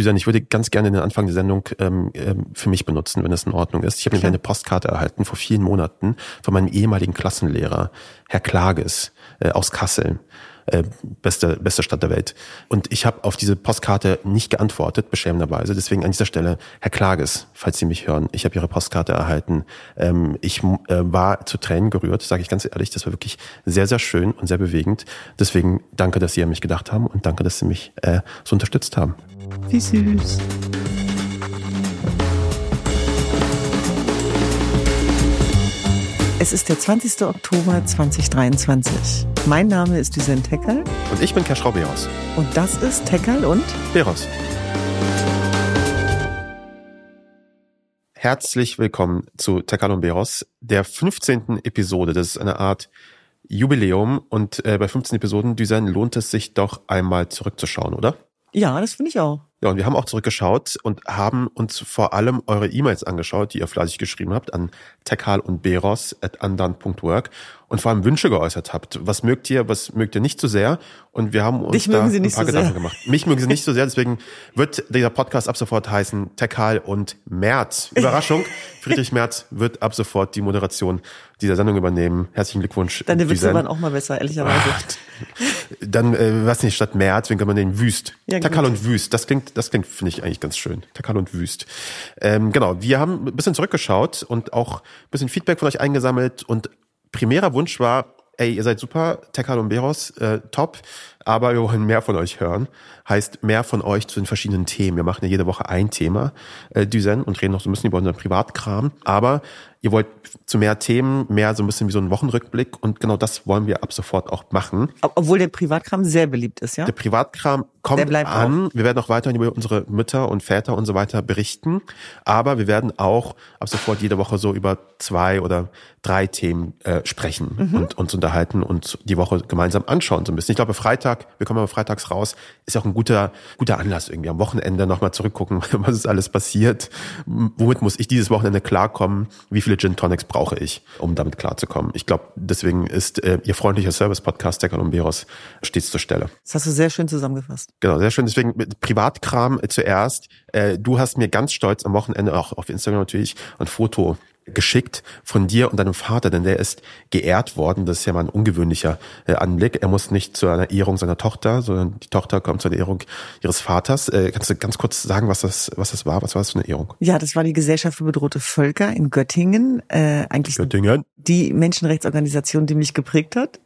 Düsen, ich würde ganz gerne den Anfang der Sendung ähm, ähm, für mich benutzen, wenn es in Ordnung ist. Ich habe nämlich eine Postkarte erhalten vor vielen Monaten von meinem ehemaligen Klassenlehrer, Herr Klages äh, aus Kassel äh, beste, beste Stadt der Welt. Und ich habe auf diese Postkarte nicht geantwortet, beschämenderweise. Deswegen an dieser Stelle, Herr Klages, falls Sie mich hören, ich habe Ihre Postkarte erhalten. Ähm, ich äh, war zu Tränen gerührt, sage ich ganz ehrlich. Das war wirklich sehr, sehr schön und sehr bewegend. Deswegen danke, dass Sie an mich gedacht haben und danke, dass Sie mich äh, so unterstützt haben. Wie süß. Es ist der 20. Oktober 2023. Mein Name ist Düsen Teckerl. Und ich bin Kerschrau Beros. Und das ist Teckerl und Beros. Herzlich willkommen zu Teckerl und Beros, der 15. Episode. Das ist eine Art Jubiläum und äh, bei 15 Episoden, Düsen, lohnt es sich doch einmal zurückzuschauen, oder? Ja, das finde ich auch. Ja, und wir haben auch zurückgeschaut und haben uns vor allem eure E-Mails angeschaut, die ihr fleißig geschrieben habt an tekal und beros at andan.work und vor allem Wünsche geäußert habt. Was mögt ihr, was mögt ihr nicht so sehr? Und wir haben uns Dich da ein paar so Gedanken sehr. gemacht. Mich mögen sie nicht so sehr, deswegen wird dieser Podcast ab sofort heißen Tekal und Merz. Überraschung, Friedrich Merz wird ab sofort die Moderation dieser Sendung übernehmen. Herzlichen Glückwunsch. Deine Witze waren auch mal besser, ehrlicherweise. Dann, äh, was nicht, statt Merz, wen kann man den Wüst? Ja, Takal und Wüst, das klingt, das klingt, finde ich eigentlich ganz schön. Takal und Wüst. Ähm, genau, wir haben ein bisschen zurückgeschaut und auch ein bisschen Feedback von euch eingesammelt und primärer Wunsch war, ey, ihr seid super, Tekal und Beros, äh, top, aber wir wollen mehr von euch hören. Heißt, mehr von euch zu den verschiedenen Themen. Wir machen ja jede Woche ein Thema, äh, Düsen, und reden noch so ein bisschen über unseren Privatkram, aber ihr wollt zu mehr Themen, mehr so ein bisschen wie so ein Wochenrückblick und genau das wollen wir ab sofort auch machen. Ob- Obwohl der Privatkram sehr beliebt ist, ja? Der Privatkram kommt an. Wir werden auch weiterhin über unsere Mütter und Väter und so weiter berichten. Aber wir werden auch ab sofort jede Woche so über zwei oder drei Themen äh, sprechen und uns unterhalten und die Woche gemeinsam anschauen so ein bisschen. Ich glaube, Freitag, wir kommen aber freitags raus, ist auch ein guter, guter Anlass irgendwie. Am Wochenende nochmal zurückgucken, was ist alles passiert. Womit muss ich dieses Wochenende klarkommen? Wie viele Gin Tonics brauche ich, um damit klarzukommen? Ich glaube, deswegen ist äh, Ihr freundlicher Service-Podcast, der Columberos, stets zur Stelle. Das hast du sehr schön zusammengefasst. Genau, sehr schön. Deswegen mit Privatkram äh, zuerst. Äh, du hast mir ganz stolz am Wochenende, auch auf Instagram natürlich, ein Foto geschickt von dir und deinem Vater, denn der ist geehrt worden. Das ist ja mal ein ungewöhnlicher äh, Anblick. Er muss nicht zu einer Ehrung seiner Tochter, sondern die Tochter kommt zu einer Ehrung ihres Vaters. Äh, kannst du ganz kurz sagen, was das, was das war? Was war das für eine Ehrung? Ja, das war die Gesellschaft für bedrohte Völker in Göttingen. Äh, eigentlich Göttingen. die Menschenrechtsorganisation, die mich geprägt hat.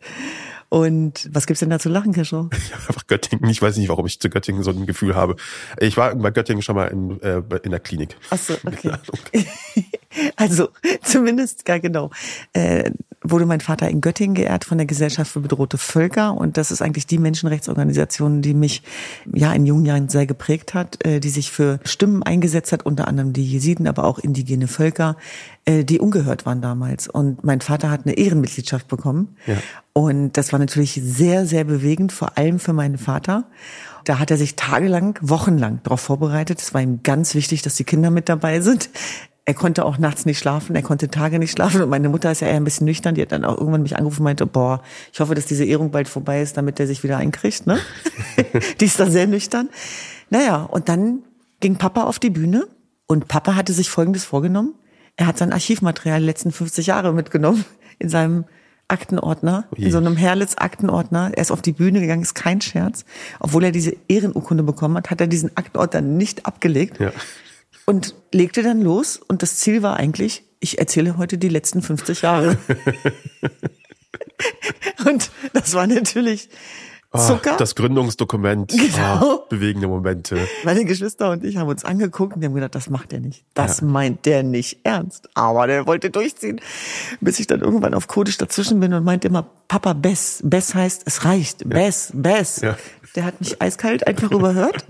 Und was gibt's denn da zu lachen, Kischo? Einfach Göttingen. Ich weiß nicht, warum ich zu Göttingen so ein Gefühl habe. Ich war bei Göttingen schon mal in, äh, in der Klinik. Ach so, okay. Also zumindest, ja genau, äh, wurde mein Vater in Göttingen geehrt von der Gesellschaft für bedrohte Völker und das ist eigentlich die Menschenrechtsorganisation, die mich ja in jungen Jahren sehr geprägt hat, äh, die sich für Stimmen eingesetzt hat, unter anderem die Jesiden, aber auch indigene Völker, äh, die ungehört waren damals. Und mein Vater hat eine Ehrenmitgliedschaft bekommen Ja. und das war natürlich sehr, sehr bewegend, vor allem für meinen Vater. Da hat er sich tagelang, wochenlang darauf vorbereitet. Es war ihm ganz wichtig, dass die Kinder mit dabei sind. Er konnte auch nachts nicht schlafen, er konnte Tage nicht schlafen. Und meine Mutter ist ja eher ein bisschen nüchtern. Die hat dann auch irgendwann mich angerufen und meinte, boah, ich hoffe, dass diese Ehrung bald vorbei ist, damit er sich wieder einkriegt. Ne? die ist da sehr nüchtern. Naja, und dann ging Papa auf die Bühne und Papa hatte sich Folgendes vorgenommen. Er hat sein Archivmaterial die letzten 50 Jahre mitgenommen in seinem Aktenordner, in so einem Herlitz-Aktenordner. Er ist auf die Bühne gegangen, ist kein Scherz. Obwohl er diese Ehrenurkunde bekommen hat, hat er diesen Aktenordner nicht abgelegt Ja. und legte dann los. Und das Ziel war eigentlich, ich erzähle heute die letzten 50 Jahre. und das war natürlich Zucker. Ah, das Gründungsdokument. Genau. Ah, bewegende Momente. Meine Geschwister und ich haben uns angeguckt und wir haben gedacht, das macht er nicht. Das meint der nicht ernst. Aber der wollte durchziehen. Bis ich dann irgendwann auf Kodisch dazwischen bin und meinte immer, Papa, Bess. Bess heißt, es reicht. Bess, Bess. Ja. Der hat mich eiskalt einfach überhört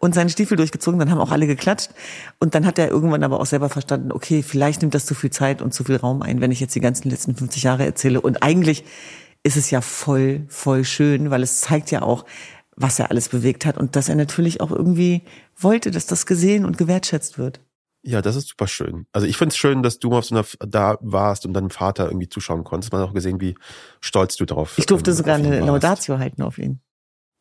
und seinen Stiefel durchgezogen. Dann haben auch alle geklatscht. Und dann hat er irgendwann aber auch selber verstanden, okay, vielleicht nimmt das zu viel Zeit und zu viel Raum ein, wenn ich jetzt die ganzen letzten 50 Jahre erzähle. Und eigentlich ist es ja voll, voll schön, weil es zeigt ja auch, was er alles bewegt hat und dass er natürlich auch irgendwie wollte, dass das gesehen und gewertschätzt wird. Ja, das ist super schön. Also ich finde es schön, dass du mal auf so einer, da warst und deinem Vater irgendwie zuschauen konntest. Man hat auch gesehen, wie stolz du drauf Ich durfte ähm, sogar eine. Laudatio halten auf ihn.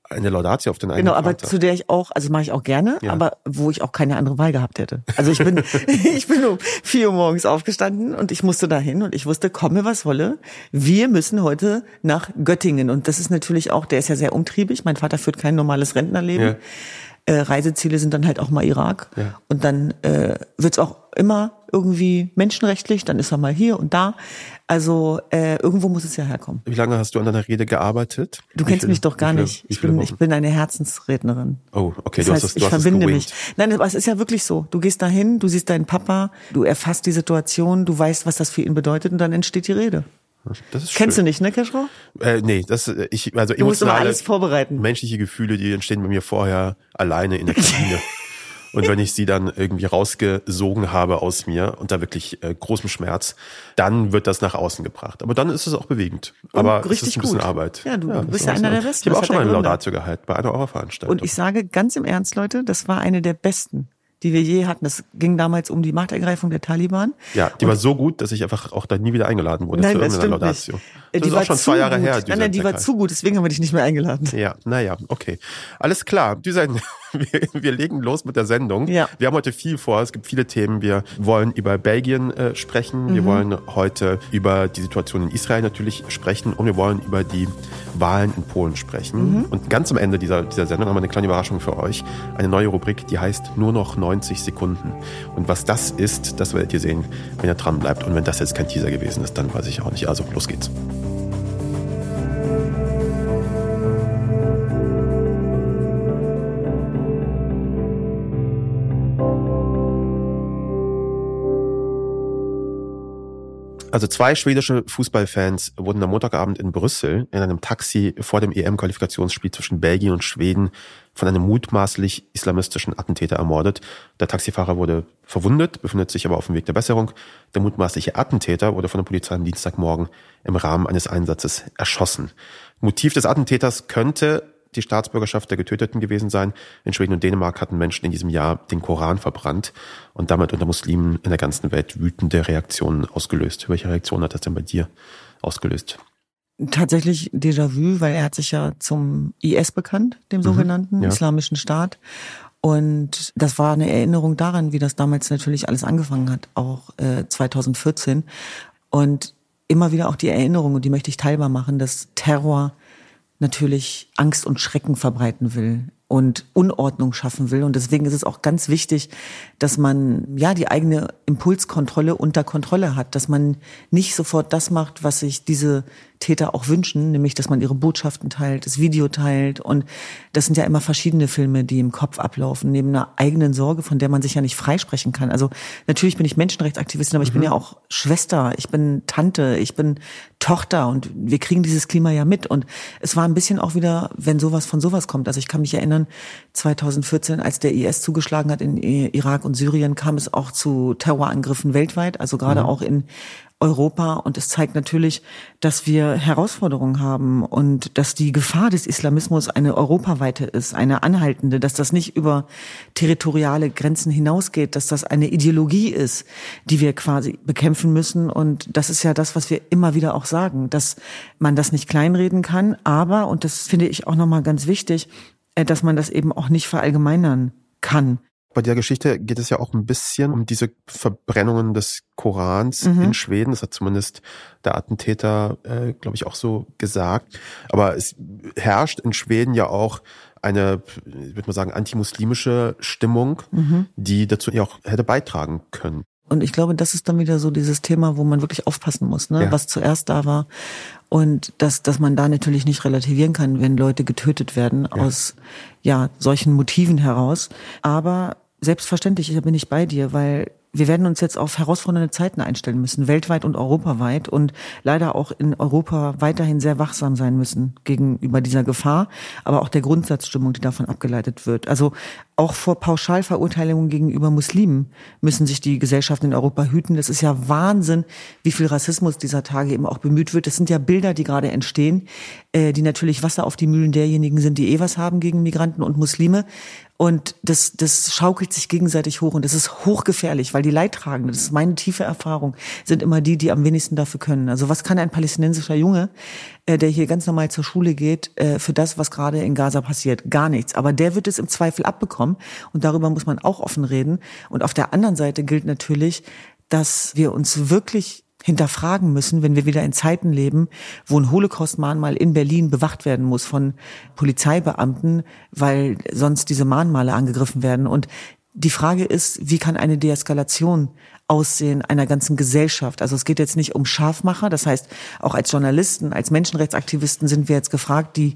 Eine Laudatio auf den eigenen Genau, aber Vater. zu der ich auch, also mache ich auch gerne, Ja. aber wo ich auch keine andere Wahl gehabt hätte. Also ich bin, ich bin um vier Uhr morgens aufgestanden und ich musste dahin und ich wusste, komme was wolle, wir müssen heute nach Göttingen und das ist natürlich auch, der ist ja sehr umtriebig. Mein Vater führt kein normales Rentnerleben. Ja. Äh, Reiseziele sind dann halt auch mal Irak Ja. und dann äh, wird's auch immer irgendwie menschenrechtlich, dann ist er mal hier und da. Also äh, irgendwo muss es ja herkommen. Wie lange hast du an deiner Rede gearbeitet? Du Wie kennst viele- mich doch gar viele- nicht. Ich bin, ich bin eine Herzensrednerin. Oh, okay, Das du heißt, hast es, du ich hast verbinde mich. Nein, aber es ist ja wirklich so. Du gehst dahin, du siehst deinen Papa, du erfasst die Situation, du weißt, was das für ihn bedeutet und dann entsteht die Rede. Das ist Kennst schön. du nicht, ne, Keschrau? Äh, nee, das äh, ich also Du musst immer emotionale alles vorbereiten. menschliche Gefühle, die entstehen bei mir vorher alleine in der Kabine. Und wenn ich sie dann irgendwie rausgesogen habe aus mir unter wirklich äh, großem Schmerz, dann wird das nach außen gebracht. Aber dann ist es auch bewegend. Aber es richtig ist ein bisschen gut. Arbeit. Ja, du das bist ist ja einer der Besten. Ich habe auch schon mal eine. Laudatio gehalten bei einer eurer Veranstaltungen. Und ich sage ganz im Ernst, Leute, das war eine der besten, die wir je hatten. Das ging damals um die Machtergreifung der Taliban. ja, die war so gut, dass ich einfach auch da nie wieder eingeladen wurde Nein, zu das irgendeiner stimmt nicht. Laudatio. Äh, Das Die ist war auch schon zwei Jahre gut. her. Nein, nein, die war zu gut, deswegen haben wir dich nicht mehr eingeladen. Ja, naja, okay. Alles klar. Düsen, wir, wir legen los mit der Sendung. Ja. Wir haben heute viel vor. Es gibt viele Themen. Wir wollen über Belgien äh, sprechen. Mhm. Wir wollen heute über die Situation in Israel natürlich sprechen. Und wir wollen über die Wahlen in Polen sprechen. Mhm. Und ganz am Ende dieser, dieser Sendung haben wir eine kleine Überraschung für euch. Eine neue Rubrik, die heißt nur noch 90 Sekunden. Und was das ist, das werdet ihr sehen, wenn ihr dran bleibt. Und wenn das jetzt kein Teaser gewesen ist, dann weiß ich auch nicht. Also, los geht's. Also zwei schwedische Fußballfans wurden am Montagabend in Brüssel in einem Taxi vor dem EM-Qualifikationsspiel zwischen Belgien und Schweden von einem mutmaßlich islamistischen Attentäter ermordet. Der Taxifahrer wurde verwundet, befindet sich aber auf dem Weg der Besserung. Der mutmaßliche Attentäter wurde von der Polizei am Dienstagmorgen im Rahmen eines Einsatzes erschossen. Motiv des Attentäters könnte die Staatsbürgerschaft der Getöteten gewesen sein. In Schweden und Dänemark hatten Menschen in diesem Jahr den Koran verbrannt und damit unter Muslimen in der ganzen Welt wütende Reaktionen ausgelöst. Welche Reaktion hat das denn bei dir ausgelöst? Tatsächlich Déjà-vu, weil er hat sich ja zum IS bekannt, dem sogenannten Mhm. ja. Islamischen Staat. Und das war eine Erinnerung daran, wie das damals natürlich alles angefangen hat, auch äh, 2014. Und immer wieder auch die Erinnerung, und die möchte ich teilbar machen, dass Terror natürlich Angst und Schrecken verbreiten will und Unordnung schaffen will. Und deswegen ist es auch ganz wichtig, dass man ja die eigene Impulskontrolle unter Kontrolle hat, dass man nicht sofort das macht, was sich diese Täter auch wünschen, nämlich dass man ihre Botschaften teilt, das Video teilt. Und das sind ja immer verschiedene Filme, die im Kopf ablaufen, neben einer eigenen Sorge, von der man sich ja nicht freisprechen kann. Also natürlich bin ich Menschenrechtsaktivistin, aber ich bin ja auch Schwester, ich bin Tante, ich bin Tochter und wir kriegen dieses Klima ja mit. Und es war ein bisschen auch wieder, wenn sowas von sowas kommt. Also ich kann mich erinnern, 2014, als der IS zugeschlagen hat in Irak und Syrien, kam es auch zu Terrorangriffen weltweit, also gerade auch in Europa. Und es zeigt natürlich, dass wir Herausforderungen haben und dass die Gefahr des Islamismus eine europaweite ist, eine anhaltende, dass das nicht über territoriale Grenzen hinausgeht, dass das eine Ideologie ist, die wir quasi bekämpfen müssen. Und das ist ja das, was wir immer wieder auch sagen, dass man das nicht kleinreden kann, aber und das finde ich auch nochmal ganz wichtig, dass man das eben auch nicht verallgemeinern kann. Bei der Geschichte geht es ja auch ein bisschen um diese Verbrennungen des Korans Mhm. in Schweden. Das hat zumindest der Attentäter, äh, glaube ich, auch so gesagt. Aber es herrscht in Schweden ja auch eine, ich würde mal sagen, antimuslimische Stimmung, Mhm. die dazu ja auch hätte beitragen können. Und ich glaube, das ist dann wieder so dieses Thema, wo man wirklich aufpassen muss, ne? Ja. was zuerst da war. Und dass, dass man da natürlich nicht relativieren kann, wenn Leute getötet werden aus ja, solchen Motiven heraus. Aber selbstverständlich, da bin ich bei dir, weil wir werden uns jetzt auf herausfordernde Zeiten einstellen müssen, weltweit und europaweit und leider auch in Europa weiterhin sehr wachsam sein müssen gegenüber dieser Gefahr, aber auch der Grundsatzstimmung, die davon abgeleitet wird. Also auch vor Pauschalverurteilungen gegenüber Muslimen müssen sich die Gesellschaften in Europa hüten. Das ist ja Wahnsinn, wie viel Rassismus dieser Tage eben auch bemüht wird. Das sind ja Bilder, die gerade entstehen, äh, die natürlich Wasser auf die Mühlen derjenigen sind, die eh was haben gegen Migranten und Muslime. Und das, das schaukelt sich gegenseitig hoch und das ist hochgefährlich, weil die Leidtragenden, das ist meine tiefe Erfahrung, sind immer die, die am wenigsten dafür können. Also was kann ein palästinensischer Junge, der hier ganz normal zur Schule geht, äh, für das, was gerade in Gaza passiert. Gar nichts. Aber der wird es im Zweifel abbekommen. Und darüber muss man auch offen reden. Und auf der anderen Seite gilt natürlich, dass wir uns wirklich hinterfragen müssen, wenn wir wieder in Zeiten leben, wo ein Holocaust-Mahnmal in Berlin bewacht werden muss von Polizeibeamten, weil sonst diese Mahnmale angegriffen werden. Und die Frage ist, wie kann eine Deeskalation aussehen einer ganzen Gesellschaft? Also es geht jetzt nicht um Scharfmacher, das heißt, auch als Journalisten, als Menschenrechtsaktivisten sind wir jetzt gefragt, die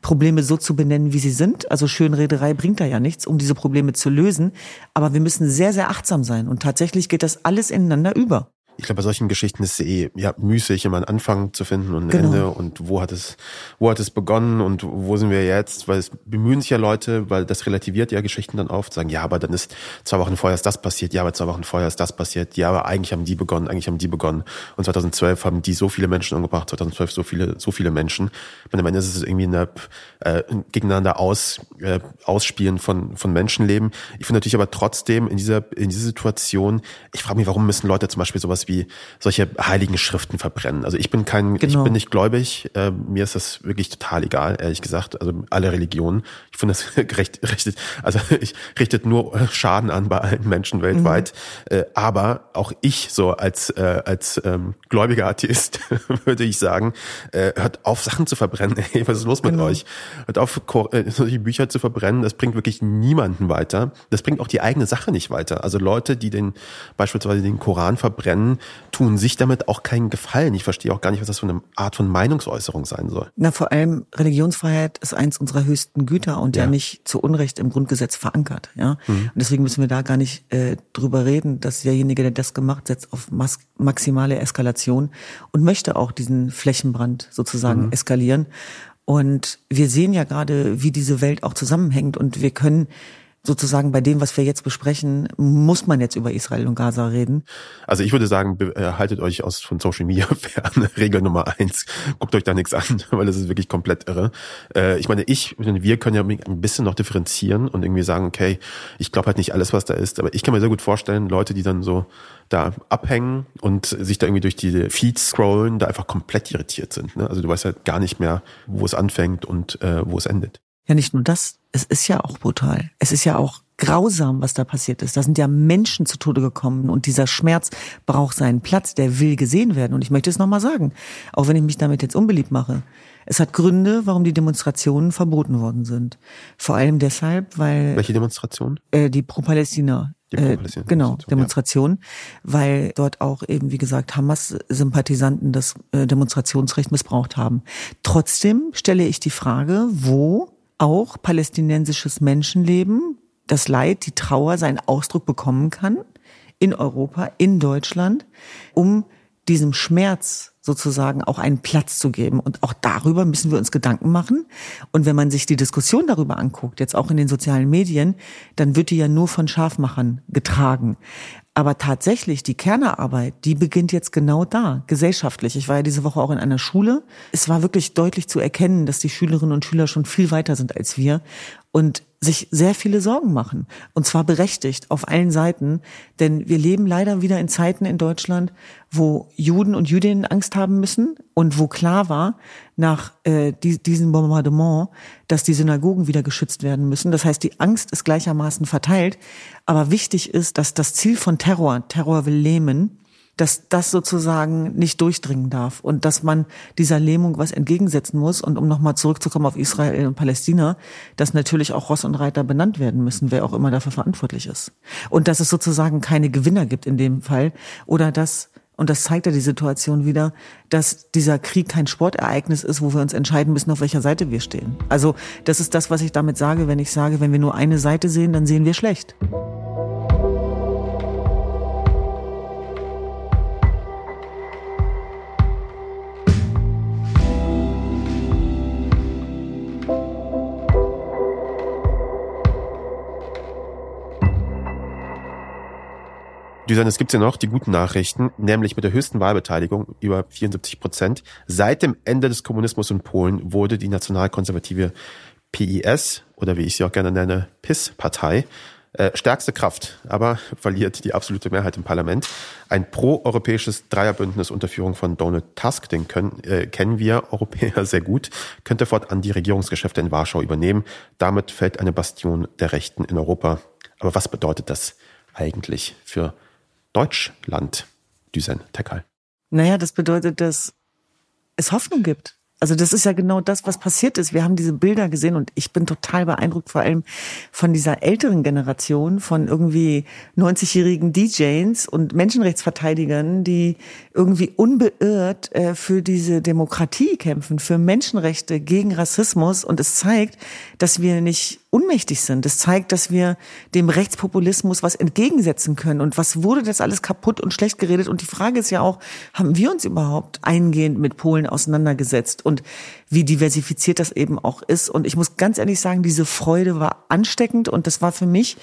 Probleme so zu benennen, wie sie sind. Also Schönrederei bringt da ja nichts, um diese Probleme zu lösen. Aber wir müssen sehr, sehr achtsam sein. Und tatsächlich geht das alles ineinander über ich glaube, bei solchen Geschichten ist es eh ja, müßig, immer einen Anfang zu finden und ein genau. Ende und wo hat es, wo hat es begonnen und wo sind wir jetzt? Weil es bemühen sich ja Leute, weil das relativiert ja Geschichten dann oft, sagen, ja, aber dann ist zwei Wochen vorher ist das passiert, ja, aber zwei Wochen vorher ist das passiert, ja, aber eigentlich haben die begonnen, eigentlich haben die begonnen. Und 2012 haben die so viele Menschen umgebracht, 2012 so viele, so viele Menschen. Und am Ende ist es irgendwie eine, äh, gegeneinander aus, äh, Ausspielen von, von Menschenleben. Ich finde natürlich aber trotzdem in dieser, in dieser Situation, ich frage mich, warum müssen Leute zum Beispiel sowas wie solche heiligen Schriften verbrennen. Also ich bin kein, genau. ich bin nicht gläubig. Äh, mir ist das wirklich total egal, ehrlich gesagt. Also alle Religionen. Ich finde das recht, recht, also ich richtet nur Schaden an bei allen Menschen weltweit. Mhm. Äh, aber auch ich so als äh, als ähm, gläubiger Atheist würde ich sagen, äh, hört auf Sachen zu verbrennen. Ey, was ist los mit genau. euch? Hört auf äh, solche Bücher zu verbrennen. Das bringt wirklich niemanden weiter. Das bringt auch die eigene Sache nicht weiter. Also Leute, die den beispielsweise den Koran verbrennen, tun sich damit auch keinen Gefallen. Ich verstehe auch gar nicht, was das für eine Art von Meinungsäußerung sein soll. Na, vor allem Religionsfreiheit ist eins unserer höchsten Güter und ja, ja nicht zu Unrecht im Grundgesetz verankert. Ja, mhm. und deswegen müssen wir da gar nicht äh, drüber reden, dass derjenige, der das gemacht, setzt auf mas maximale Eskalation und möchte auch diesen Flächenbrand sozusagen mhm. eskalieren. Und wir sehen ja gerade, wie diese Welt auch zusammenhängt und wir können sozusagen bei dem, was wir jetzt besprechen, muss man jetzt über Israel und Gaza reden? Also ich würde sagen, äh, haltet euch aus von Social Media fern. Regel Nummer eins. Guckt euch da nichts an, weil das ist wirklich komplett irre. Äh, ich meine, ich, wir können ja ein bisschen noch differenzieren und irgendwie sagen, okay, ich glaube halt nicht alles, was da ist, aber ich kann mir sehr gut vorstellen, Leute, die dann so da abhängen und sich da irgendwie durch die Feeds scrollen, da einfach komplett irritiert sind. Ne? Also du weißt halt gar nicht mehr, wo es anfängt und äh, wo es endet. Ja, nicht nur das, es ist ja auch brutal. Es ist ja auch grausam, was da passiert ist. Da sind ja Menschen zu Tode gekommen und dieser Schmerz braucht seinen Platz, der will gesehen werden. Und ich möchte es nochmal sagen, auch wenn ich mich damit jetzt unbeliebt mache. Es hat Gründe, warum die Demonstrationen verboten worden sind. Vor allem deshalb, weil. Welche Demonstrationen? Äh, die Pro-Palästina. Äh, genau, Demonstration, ja. weil dort auch eben, wie gesagt, Hamas-Sympathisanten das äh, Demonstrationsrecht missbraucht haben. Trotzdem stelle ich die Frage, wo auch palästinensisches Menschenleben, das Leid, die Trauer seinen Ausdruck bekommen kann in Europa, in Deutschland, um diesem Schmerz sozusagen auch einen Platz zu geben. Und auch darüber müssen wir uns Gedanken machen. Und wenn man sich die Diskussion darüber anguckt, jetzt auch in den sozialen Medien, dann wird die ja nur von Scharfmachern getragen. Aber tatsächlich, die Kernarbeit, die beginnt jetzt genau da, gesellschaftlich. Ich war ja diese Woche auch in einer Schule. Es war wirklich deutlich zu erkennen, dass die Schülerinnen und Schüler schon viel weiter sind als wir und sich sehr viele Sorgen machen. Und zwar berechtigt auf allen Seiten. Denn wir leben leider wieder in Zeiten in Deutschland, wo Juden und Jüdinnen Angst haben müssen und wo klar war, nach äh, die, diesem Bombardement, dass die Synagogen wieder geschützt werden müssen. Das heißt, die Angst ist gleichermaßen verteilt. Aber wichtig ist, dass das Ziel von Terror, Terror will lähmen, dass das sozusagen nicht durchdringen darf und dass man dieser Lähmung was entgegensetzen muss. Und um nochmal zurückzukommen auf Israel und Palästina, dass natürlich auch Ross und Reiter benannt werden müssen, wer auch immer dafür verantwortlich ist. Und dass es sozusagen keine Gewinner gibt in dem Fall oder dass und das zeigt ja die Situation wieder, dass dieser Krieg kein Sportereignis ist, wo wir uns entscheiden müssen, auf welcher Seite wir stehen. Also das ist das, was ich damit sage, wenn ich sage, wenn wir nur eine Seite sehen, dann sehen wir schlecht. Düsan, es gibt ja noch die guten Nachrichten, nämlich mit der höchsten Wahlbeteiligung über 74 Prozent. Seit dem Ende des Kommunismus in Polen wurde die nationalkonservative PIS oder wie ich sie auch gerne nenne, PIS-Partei Äh, stärkste Kraft, aber verliert die absolute Mehrheit im Parlament. Ein pro-europäisches Dreierbündnis unter Führung von Donald Tusk, den können, äh, kennen wir Europäer sehr gut, könnte fortan die Regierungsgeschäfte in Warschau übernehmen. Damit fällt eine Bastion der Rechten in Europa. Aber was bedeutet das eigentlich für Deutschland, Düsen Tekal? Naja, das bedeutet, dass es Hoffnung gibt. Also das ist ja genau das, was passiert ist. Wir haben diese Bilder gesehen und ich bin total beeindruckt, vor allem von dieser älteren Generation, von irgendwie 90-jährigen DJs und Menschenrechtsverteidigern, die irgendwie unbeirrt äh, für diese Demokratie kämpfen, für Menschenrechte, gegen Rassismus. Und es zeigt, dass wir nicht unmächtig sind. Es zeigt, dass wir dem Rechtspopulismus was entgegensetzen können. Und was wurde das alles kaputt und schlecht geredet? Und die Frage ist ja auch, haben wir uns überhaupt eingehend mit Polen auseinandergesetzt? Und wie diversifiziert das eben auch ist. Und ich muss ganz ehrlich sagen, diese Freude war ansteckend und das war für mich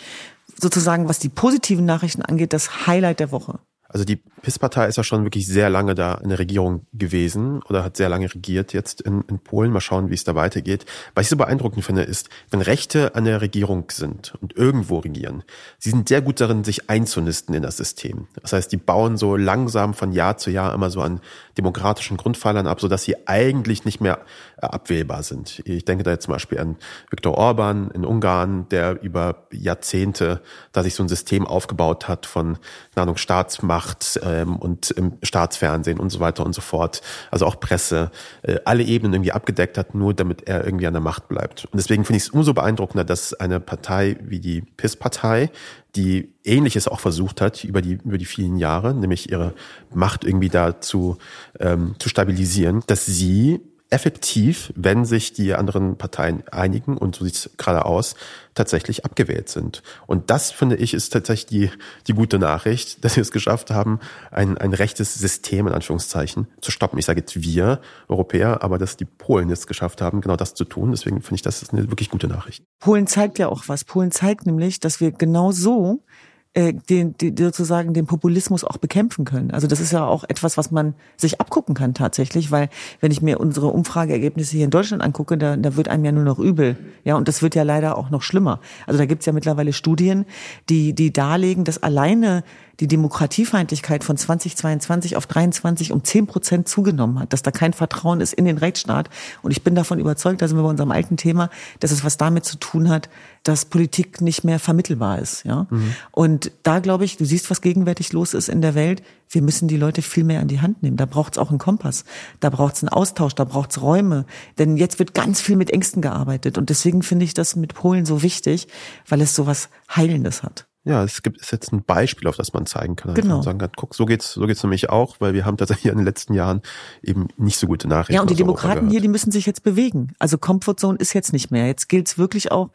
sozusagen, was die positiven Nachrichten angeht, das Highlight der Woche. Also die PIS-Partei ist ja schon wirklich sehr lange da in der Regierung gewesen oder hat sehr lange regiert jetzt in, in Polen. Mal schauen, wie es da weitergeht. Was ich so beeindruckend finde, ist, wenn Rechte an der Regierung sind und irgendwo regieren, sie sind sehr gut darin, sich einzunisten in das System. Das heißt, die bauen so langsam von Jahr zu Jahr immer so an demokratischen Grundpfeilern ab, sodass sie eigentlich nicht mehr äh, abwählbar sind. Ich denke da jetzt zum Beispiel an Viktor Orban in Ungarn, der über Jahrzehnte da sich so ein System aufgebaut hat von Ahnung, Staatsmacht ähm, und im Staatsfernsehen und so weiter und so fort. Also auch Presse, äh, alle Ebenen irgendwie abgedeckt hat, nur damit er irgendwie an der Macht bleibt. Und deswegen finde ich es umso beeindruckender, dass eine Partei wie die PIS-Partei, die Ähnliches auch versucht hat über die, über die vielen Jahre, nämlich ihre Macht irgendwie da zu, ähm, zu stabilisieren, dass sie effektiv, wenn sich die anderen Parteien einigen, und so sieht es gerade aus, tatsächlich abgewählt sind. Und das, finde ich, ist tatsächlich die, die gute Nachricht, dass wir es geschafft haben, ein, ein rechtes System, in Anführungszeichen, zu stoppen. Ich sage jetzt wir Europäer, aber dass die Polen es geschafft haben, genau das zu tun. Deswegen finde ich, das ist eine wirklich gute Nachricht. Polen zeigt ja auch was. Polen zeigt nämlich, dass wir genau so äh, den, die, sozusagen den Populismus auch bekämpfen können. Also das ist ja auch etwas, was man sich abgucken kann tatsächlich, weil wenn ich mir unsere Umfrageergebnisse hier in Deutschland angucke, da, da wird einem ja nur noch übel. Ja, und das wird ja leider auch noch schlimmer. Also da gibt's ja mittlerweile Studien, die, die darlegen, dass alleine die Demokratiefeindlichkeit von 2022 auf 23 um 10 Prozent zugenommen hat, dass da kein Vertrauen ist in den Rechtsstaat. Und ich bin davon überzeugt, da sind wir bei unserem alten Thema, dass es was damit zu tun hat, dass Politik nicht mehr vermittelbar ist. Ja? Mhm. Und da glaube ich, du siehst, was gegenwärtig los ist in der Welt. Wir müssen die Leute viel mehr an die Hand nehmen. Da braucht es auch einen Kompass, da braucht es einen Austausch, da braucht es Räume. Denn jetzt wird ganz viel mit Ängsten gearbeitet. Und deswegen finde ich das mit Polen so wichtig, weil es so was Heilendes hat. Ja, es gibt ist jetzt ein Beispiel, auf das man zeigen kann. Genau. Man sagen kann, guck, so geht's, so geht's nämlich auch, weil wir haben tatsächlich in den letzten Jahren eben nicht so gute Nachrichten. Ja, und die Demokraten hier, die müssen sich jetzt bewegen. Also Comfortzone ist jetzt nicht mehr. Jetzt gilt es wirklich auch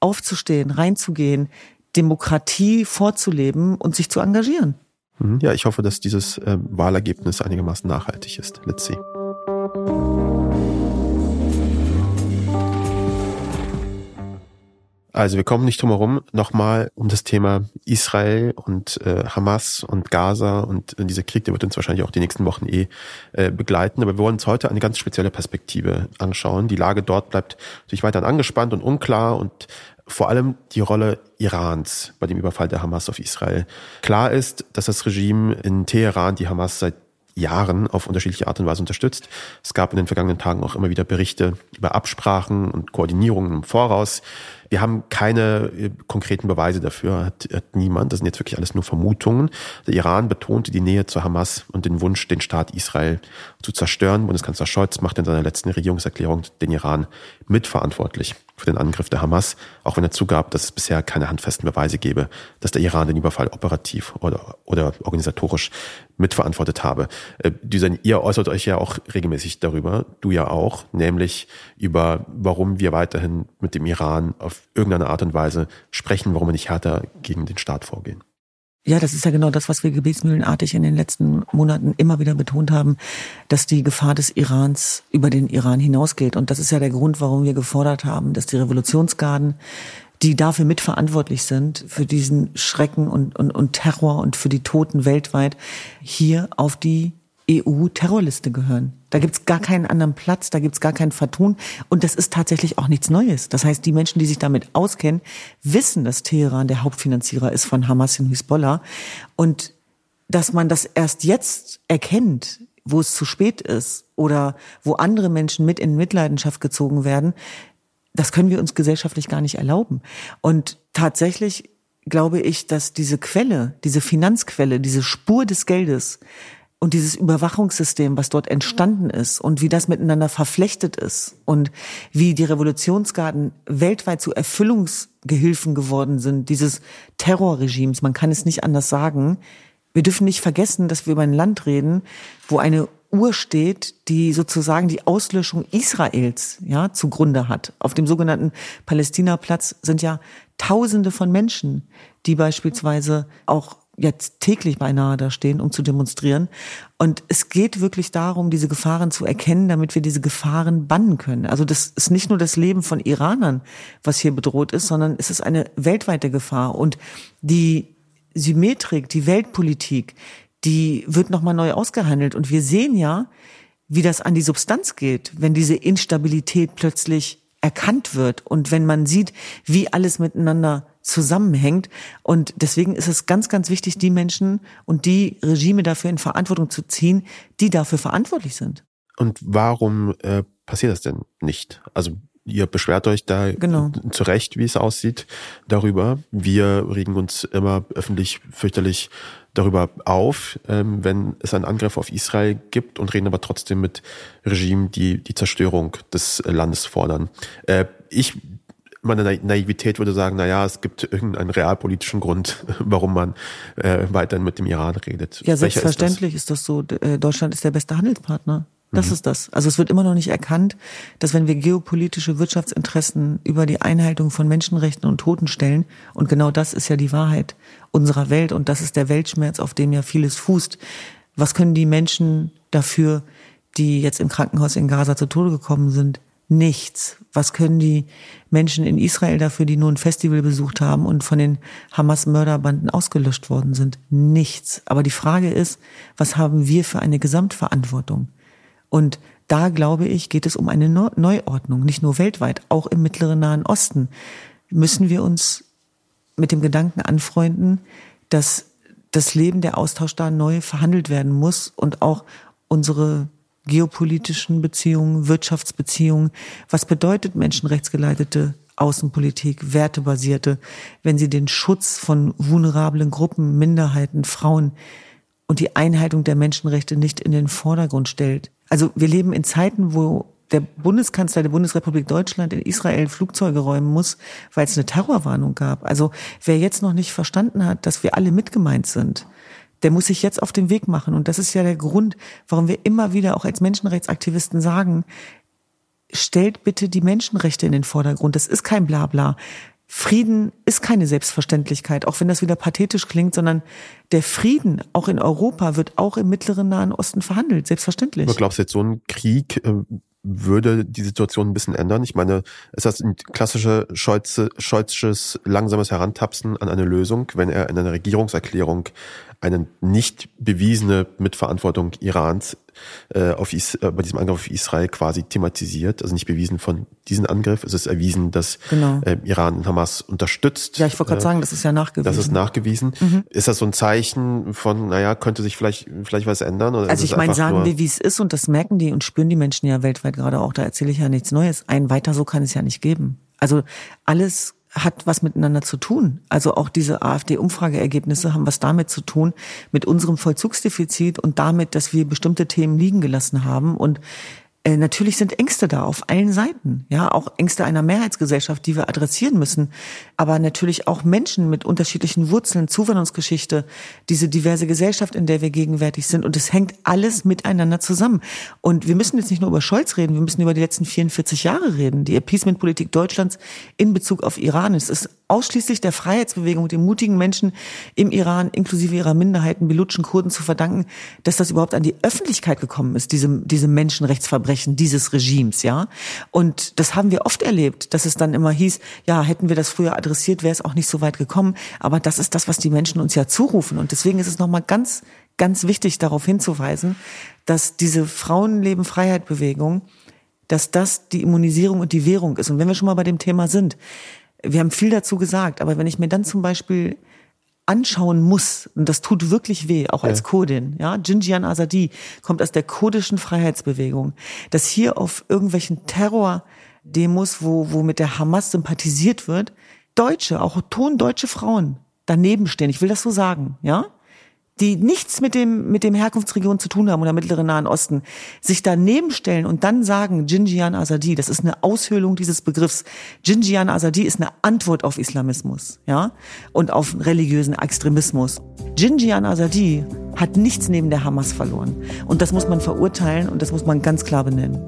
aufzustehen, reinzugehen, Demokratie vorzuleben und sich zu engagieren. Mhm. Ja, ich hoffe, dass dieses äh, Wahlergebnis einigermaßen nachhaltig ist. Let's see. Also wir kommen nicht drum herum, nochmal um das Thema Israel und äh, Hamas und Gaza und äh, dieser Krieg, der wird uns wahrscheinlich auch die nächsten Wochen eh äh, begleiten. Aber wir wollen uns heute eine ganz spezielle Perspektive anschauen. Die Lage dort bleibt natürlich weiterhin angespannt und unklar und vor allem die Rolle Irans bei dem Überfall der Hamas auf Israel. Klar ist, dass das Regime in Teheran die Hamas seit Jahren auf unterschiedliche Art und Weise unterstützt. Es gab in den vergangenen Tagen auch immer wieder Berichte über Absprachen und Koordinierungen im Voraus. Wir haben keine äh, konkreten Beweise dafür, hat, hat niemand. Das sind jetzt wirklich alles nur Vermutungen. Der Iran betonte die Nähe zu Hamas und den Wunsch, den Staat Israel zu zerstören. Bundeskanzler Scholz macht in seiner letzten Regierungserklärung den Iran mitverantwortlich für den Angriff der Hamas, auch wenn er zugab, dass es bisher keine handfesten Beweise gebe, dass der Iran den Überfall operativ oder, oder organisatorisch mitverantwortet habe. Äh, Düsen, ihr äußert euch ja auch regelmäßig darüber, du ja auch, nämlich über, warum wir weiterhin mit dem Iran auf irgendeine Art und Weise sprechen, warum wir nicht härter gegen den Staat vorgehen. Ja, das ist ja genau das, was wir gebetsmühlenartig in den letzten Monaten immer wieder betont haben, dass die Gefahr des Irans über den Iran hinausgeht. Und das ist ja der Grund, warum wir gefordert haben, dass die Revolutionsgarden, die dafür mitverantwortlich sind, für diesen Schrecken und, und, und Terror und für die Toten weltweit, hier auf die EU-Terrorliste gehören. Da gibt's gar keinen anderen Platz, da gibt's gar kein Vertun. Und das ist tatsächlich auch nichts Neues. Das heißt, die Menschen, die sich damit auskennen, wissen, dass Teheran der Hauptfinanzierer ist von Hamas und Hisbollah. Und dass man das erst jetzt erkennt, wo es zu spät ist oder wo andere Menschen mit in Mitleidenschaft gezogen werden, das können wir uns gesellschaftlich gar nicht erlauben. Und tatsächlich glaube ich, dass diese Quelle, diese Finanzquelle, diese Spur des Geldes und dieses Überwachungssystem, was dort entstanden ist und wie das miteinander verflechtet ist und wie die Revolutionsgarden weltweit zu Erfüllungsgehilfen geworden sind, dieses Terrorregimes, man kann es nicht anders sagen. Wir dürfen nicht vergessen, dass wir über ein Land reden, wo eine Uhr steht, die sozusagen die Auslöschung Israels ja zugrunde hat. Auf dem sogenannten Palästinaplatz sind ja Tausende von Menschen, die beispielsweise auch jetzt täglich beinahe da stehen, um zu demonstrieren. Und es geht wirklich darum, diese Gefahren zu erkennen, damit wir diese Gefahren bannen können. Also das ist nicht nur das Leben von Iranern, was hier bedroht ist, sondern es ist eine weltweite Gefahr. Und die Symmetrik, die Weltpolitik, die wird nochmal neu ausgehandelt. Und wir sehen ja, wie das an die Substanz geht, wenn diese Instabilität plötzlich erkannt wird und wenn man sieht, wie alles miteinander zusammenhängt. Und deswegen ist es ganz, ganz wichtig, die Menschen und die Regime dafür in Verantwortung zu ziehen, die dafür verantwortlich sind. Und warum äh, passiert das denn nicht? Also ihr beschwert euch da genau. zu Recht, wie es aussieht, darüber. Wir regen uns immer öffentlich fürchterlich darüber auf, ähm, wenn es einen Angriff auf Israel gibt und reden aber trotzdem mit Regimen, die die Zerstörung des Landes fordern. Äh, ich meine Naivität würde sagen, na ja, es gibt irgendeinen realpolitischen Grund, warum man äh, weiterhin mit dem Iran redet. Ja, selbstverständlich ist das? ist das so. Äh, Deutschland ist der beste Handelspartner. Das mhm. ist das. Also es wird immer noch nicht erkannt, dass wenn wir geopolitische Wirtschaftsinteressen über die Einhaltung von Menschenrechten und Toten stellen, und genau das ist ja die Wahrheit unserer Welt und das ist der Weltschmerz, auf dem ja vieles fußt. Was können die Menschen dafür, die jetzt im Krankenhaus in Gaza zu Tode gekommen sind? Nichts. Was können die Menschen in Israel dafür, die nur ein Festival besucht haben und von den Hamas-Mörderbanden ausgelöscht worden sind? Nichts. Aber die Frage ist, was haben wir für eine Gesamtverantwortung? Und da, glaube ich, geht es um eine Neuordnung, nicht nur weltweit, auch im mittleren Nahen Osten müssen wir uns mit dem Gedanken anfreunden, dass das Leben der Austausch da neu verhandelt werden muss und auch unsere geopolitischen Beziehungen, Wirtschaftsbeziehungen. Was bedeutet menschenrechtsgeleitete Außenpolitik, wertebasierte, wenn sie den Schutz von vulnerablen Gruppen, Minderheiten, Frauen und die Einhaltung der Menschenrechte nicht in den Vordergrund stellt? Also wir leben in Zeiten, wo der Bundeskanzler der Bundesrepublik Deutschland in Israel Flugzeuge räumen muss, weil es eine Terrorwarnung gab. Also wer jetzt noch nicht verstanden hat, dass wir alle mitgemeint sind, der muss sich jetzt auf den Weg machen. Und das ist ja der Grund, warum wir immer wieder auch als Menschenrechtsaktivisten sagen, stellt bitte die Menschenrechte in den Vordergrund. Das ist kein Blabla. Frieden ist keine Selbstverständlichkeit, auch wenn das wieder pathetisch klingt, sondern der Frieden auch in Europa wird auch im mittleren Nahen Osten verhandelt, selbstverständlich. Aber glaubst du jetzt, so ein Krieg äh, würde die Situation ein bisschen ändern? Ich meine, ist das ein klassisches Scholzsches langsames Herantapsen an eine Lösung, wenn er in einer Regierungserklärung eine nicht bewiesene Mitverantwortung Irans äh, auf Is äh, bei diesem Angriff auf Israel quasi thematisiert. Also nicht bewiesen von diesem Angriff. Es ist erwiesen, dass genau. äh, Iran Hamas unterstützt. Ja, ich wollte gerade äh, sagen, das ist ja nachgewiesen. Das ist nachgewiesen. Mhm. Ist das so ein Zeichen von, naja, könnte sich vielleicht vielleicht was ändern? Oder also ich meine, sagen wir, wie es ist und das merken die und spüren die Menschen ja weltweit gerade auch. Da erzähle ich ja nichts Neues. Ein weiter so kann es ja nicht geben. Also alles hat was miteinander zu tun. Also auch diese AfD-Umfrageergebnisse haben was damit zu tun, mit unserem Vollzugsdefizit und damit, dass wir bestimmte Themen liegen gelassen haben. Und äh, natürlich sind Ängste da auf allen Seiten, ja, auch Ängste einer Mehrheitsgesellschaft, die wir adressieren müssen, aber natürlich auch Menschen mit unterschiedlichen Wurzeln, Zuwanderungsgeschichte, diese diverse Gesellschaft, in der wir gegenwärtig sind und es hängt alles miteinander zusammen. Und wir müssen jetzt nicht nur über Scholz reden, wir müssen über die letzten 44 Jahre reden, die Appeasement-Politik Deutschlands in Bezug auf Iran. Es ist ausschließlich der Freiheitsbewegung, den mutigen Menschen im Iran, inklusive ihrer Minderheiten, Belutschen, Kurden zu verdanken, dass das überhaupt an die Öffentlichkeit gekommen ist, diese, diese Menschenrechtsverbrechen dieses Regimes, ja. Und das haben wir oft erlebt, dass es dann immer hieß, ja, hätten wir das früher adressiert, wäre es auch nicht so weit gekommen. Aber das ist das, was die Menschen uns ja zurufen. Und deswegen ist es nochmal ganz ganz wichtig, darauf hinzuweisen, dass diese Frauenleben-Freiheit-Bewegung, dass das die Immunisierung und die Währung ist. Und wenn wir schon mal bei dem Thema sind, wir haben viel dazu gesagt, aber wenn ich mir dann zum Beispiel anschauen muss, und das tut wirklich weh, auch als Kurdin, ja, Jinjian Azadi kommt aus der kurdischen Freiheitsbewegung, dass hier auf irgendwelchen Terror-Demos, wo, wo mit der Hamas sympathisiert wird, Deutsche, auch tondeutsche Frauen daneben stehen. Ich will das so sagen, ja? die nichts mit dem, mit dem Herkunftsregion zu tun haben oder Mittleren Nahen Osten, sich daneben stellen und dann sagen, Jinjian Azadi, das ist eine Aushöhlung dieses Begriffs. Jinjian Azadi ist eine Antwort auf Islamismus, ja, und auf religiösen Extremismus. Jinjian Azadi hat nichts neben der Hamas verloren. Und das muss man verurteilen und das muss man ganz klar benennen.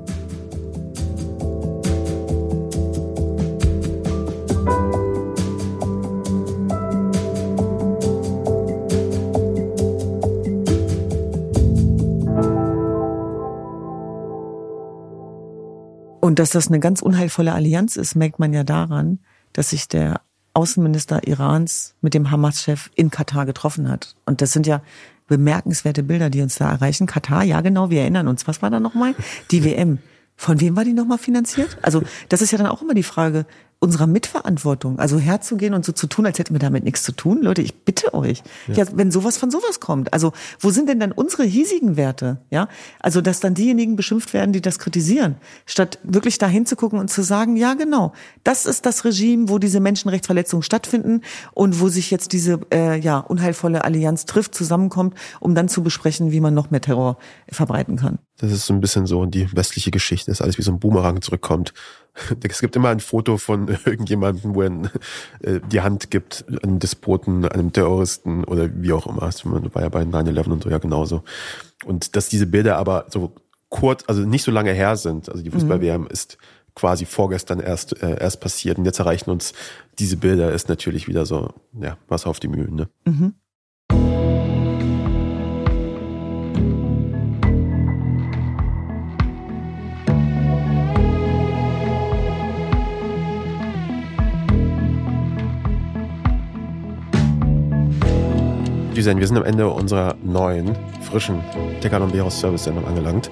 Und dass das eine ganz unheilvolle Allianz ist, merkt man ja daran, dass sich der Außenminister Irans mit dem Hamas-Chef in Katar getroffen hat. Und das sind ja bemerkenswerte Bilder, die uns da erreichen. Katar, ja genau, wir erinnern uns. Was war da nochmal? Die WM. Von wem war die nochmal finanziert? Also das ist ja dann auch immer die Frage, unserer Mitverantwortung. Also herzugehen und so zu tun, als hätten wir damit nichts zu tun. Leute, ich bitte euch. Ja. ja. wenn sowas von sowas kommt. Also, wo sind denn dann unsere hiesigen Werte? Ja, also, dass dann diejenigen beschimpft werden, die das kritisieren, statt wirklich dahin zu gucken und zu sagen, ja, genau, das ist das Regime, wo diese Menschenrechtsverletzungen stattfinden und wo sich jetzt diese, äh, ja, unheilvolle Allianz trifft, zusammenkommt, um dann zu besprechen, wie man noch mehr Terror verbreiten kann. Das ist so ein bisschen so die westliche Geschichte, dass alles wie so ein Boomerang zurückkommt. Es gibt immer ein Foto von irgendjemandem, wo er äh, die Hand gibt, einem Despoten, einem Terroristen oder wie auch immer. Das war ja bei 9-11 und so ja genauso. Und dass diese Bilder aber so kurz, also nicht so lange her sind. Also die mhm. Fußball-WM ist quasi vorgestern erst äh, erst passiert und jetzt erreichen uns diese Bilder ist natürlich wieder so ja Wasser auf die Mühlen ne mhm. Düsen, wir sind am Ende unserer neuen, frischen Decalomberos Service-Sendung angelangt.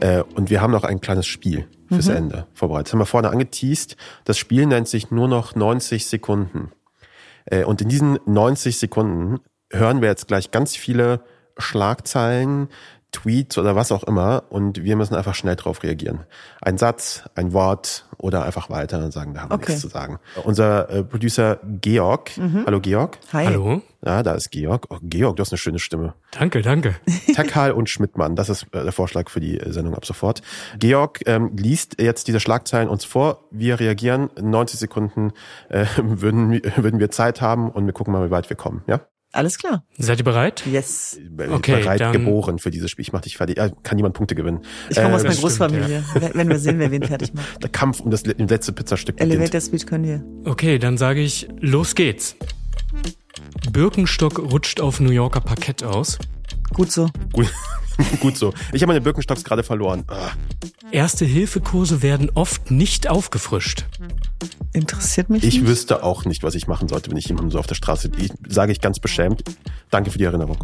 Äh, und wir haben noch ein kleines Spiel fürs mhm. Ende vorbereitet. Das haben wir vorne angeteased. Das Spiel nennt sich nur noch 90 Sekunden. Äh, und in diesen 90 Sekunden hören wir jetzt gleich ganz viele Schlagzeilen, Tweets oder was auch immer und wir müssen einfach schnell drauf reagieren. Ein Satz, ein Wort oder einfach weiter und sagen, da haben wir okay. nichts zu sagen. Unser äh, Producer Georg. Mhm. Hallo Georg. Hi. Hallo. Ja, da ist Georg. Oh, Georg, du hast eine schöne Stimme. Danke, danke. Tekal und Schmidtmann, das ist äh, der Vorschlag für die Sendung ab sofort. Georg ähm, liest jetzt diese Schlagzeilen uns vor. Wir reagieren. 90 Sekunden äh, würden, würden wir Zeit haben und wir gucken mal, wie weit wir kommen. Ja? Alles klar. Seid ihr bereit? Yes. Okay, bereit dann geboren für dieses Spiel. Ich mach dich fertig. Kann niemand Punkte gewinnen. Ich komme äh, aus meiner Großfamilie. Ja. Wenn wir sehen, wer wen fertig macht. Der Kampf um das letzte Pizzastück Elevator Speech können wir. Okay, dann sage ich, los geht's. Birkenstock rutscht auf New Yorker Parkett aus. Gut so. Gut, gut so. Ich habe meine Birkenstocks gerade verloren. Ah. Erste Hilfekurse werden oft nicht aufgefrischt. Interessiert mich Ich nicht. wüsste auch nicht, was ich machen sollte, wenn ich jemanden so auf der Straße, ich, sage ich ganz beschämt. Danke für die Erinnerung.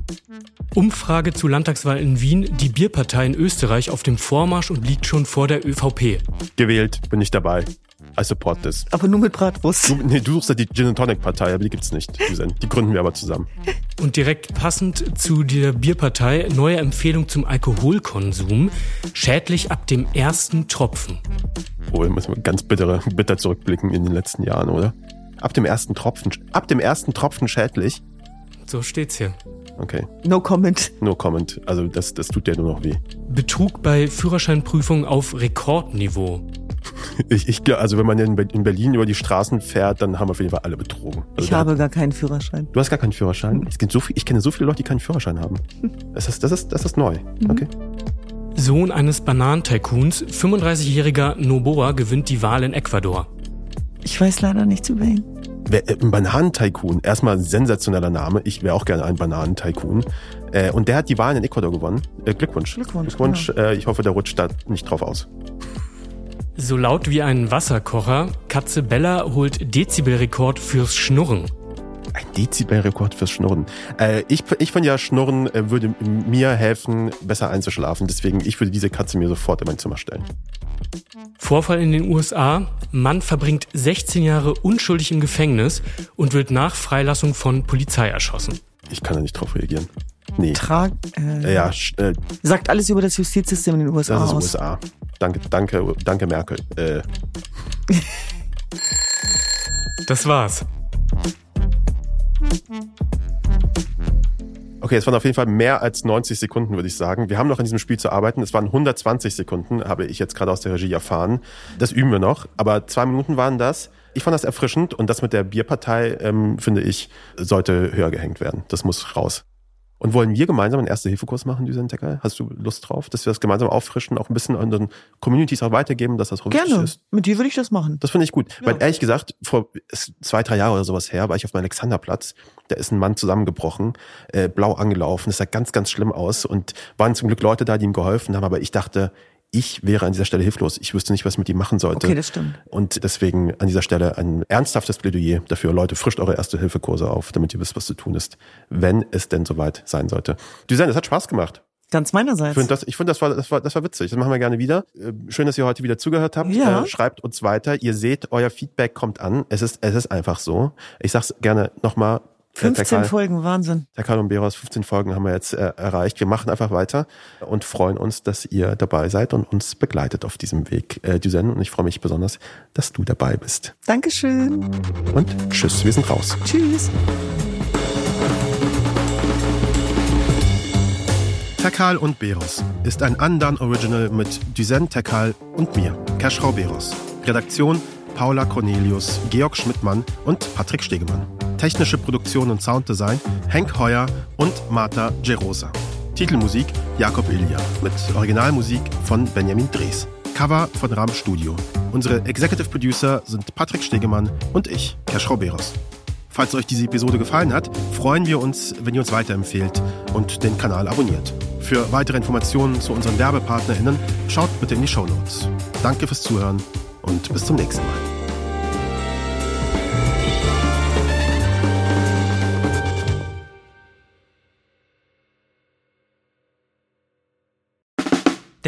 Umfrage zur Landtagswahl in Wien. Die Bierpartei in Österreich auf dem Vormarsch und liegt schon vor der ÖVP. Gewählt, bin ich dabei. I support this. Aber nur mit Bratwurst. Du, nee, du suchst ja die Gin Tonic Partei, aber die gibt's nicht. Die gründen wir aber zusammen. Und direkt passend zu der Bierpartei, neue Empfehlung zum Alkoholkonsum. Schädlich ab dem ersten Tropfen. Oh, müssen wir ganz bittere, bitter zurückblicken in den letzten Jahren, oder? Ab dem ersten Tropfen, ab dem ersten Tropfen schädlich? So steht's hier. Okay. No comment. No comment. Also das, das tut ja nur noch weh. Betrug bei Führerscheinprüfung auf Rekordniveau. Ich, ich, also wenn man in Berlin über die Straßen fährt, dann haben auf jeden Fall alle betrogen. Also ich habe gar keinen Führerschein. Du hast gar keinen Führerschein? Es gibt so viel, ich kenne so viele Leute, die keinen Führerschein haben. Das ist, das ist, das ist neu. Mhm. Okay. Sohn eines Bananentycoons, 35-jähriger Noboa gewinnt die Wahl in Ecuador. Ich weiß leider nichts über ihn. Äh, ein Bananentycoon, erstmal ein sensationeller Name. Ich wäre auch gerne ein Bananentycoon. Äh, und der hat die Wahlen in Ecuador gewonnen. Äh, Glückwunsch. Glückwunsch. Glückwunsch. Genau. Äh, ich hoffe, der rutscht da nicht drauf aus. So laut wie ein Wasserkocher. Katze Bella holt Dezibelrekord fürs Schnurren. Ein Dezibelrekord fürs Schnurren. Äh, ich, ich finde ja, Schnurren äh, würde mir helfen, besser einzuschlafen. Deswegen, ich würde diese Katze mir sofort in mein Zimmer stellen. Vorfall in den USA. Mann verbringt 16 Jahre unschuldig im Gefängnis und wird nach Freilassung von Polizei erschossen. Ich kann da nicht drauf reagieren. Nee. Trag, äh, Ja, äh, sagt alles über das Justizsystem in den USA das ist aus. USA. Danke, danke, danke Merkel. Äh, Das war's. Okay, es waren auf jeden Fall mehr als 90 Sekunden, würde ich sagen. Wir haben noch an diesem Spiel zu arbeiten. Es waren 120 Sekunden, habe ich jetzt gerade aus der Regie erfahren. Das üben wir noch. Aber zwei Minuten waren das. Ich fand das erfrischend und das mit der Bierpartei, ähm, finde ich, sollte höher gehängt werden. Das muss raus. Und wollen wir gemeinsam einen Erste-Hilfe-Kurs machen, Düsen Tecker? Hast du Lust drauf, dass wir das gemeinsam auffrischen, auch ein bisschen an den Communities auch weitergeben, dass das wichtig Gerne. ist? Mit dir würde ich das machen. Das finde ich gut. Ja. Weil ehrlich gesagt, vor zwei, drei Jahre oder sowas her, war ich auf dem Alexanderplatz. Da ist ein Mann zusammengebrochen, äh, blau angelaufen. Das sah ganz, ganz schlimm aus. Und waren zum Glück Leute da, die ihm geholfen haben. Aber ich dachte, ich wäre an dieser Stelle hilflos. Ich wüsste nicht, was ich mit ihm machen sollte. Okay, das stimmt. Und deswegen an dieser Stelle ein ernsthaftes Plädoyer dafür. Leute, frischt eure Erste-Hilfe-Kurse auf, damit ihr wisst, was zu tun ist, wenn es denn soweit sein sollte. Düsen, es hat Spaß gemacht. Ganz Ich meinerseits. finde das, ich finde das war, das war, das war witzig. Das machen wir gerne wieder. Äh, Schön, dass ihr heute wieder zugehört habt. Ja. Äh, schreibt uns weiter. Ihr seht, euer Feedback kommt an. Es ist, es ist einfach so. Ich sag's gerne nochmal. 15 Folgen, Wahnsinn. Der Karl und Beros, 15 Folgen haben wir jetzt äh, erreicht. Wir machen einfach weiter und freuen uns, dass ihr dabei seid und uns begleitet auf diesem Weg, äh, Düsen. Und ich freue mich besonders, dass du dabei bist. Dankeschön. Und tschüss, wir sind raus. Tschüss. Tekal und Beros ist ein Andan Original mit Düsen Tekal und mir, Keschrau Beros. Redaktion Paula Cornelius, Georg Schmidtmann und Patrick Stegemann. Technische Produktion und Sounddesign Henk Heuer und Marta Gerosa. Titelmusik Jakob Ilja mit Originalmusik von Benjamin Drees. Cover von Ram Studio. Unsere Executive Producer sind Patrick Stegemann und ich, Keschrau Beros. Falls euch diese Episode gefallen hat, freuen wir uns, wenn ihr uns weiterempfehlt und den Kanal abonniert. Für weitere Informationen zu unseren WerbepartnerInnen schaut bitte in die Shownotes. Danke fürs Zuhören und bis zum nächsten Mal.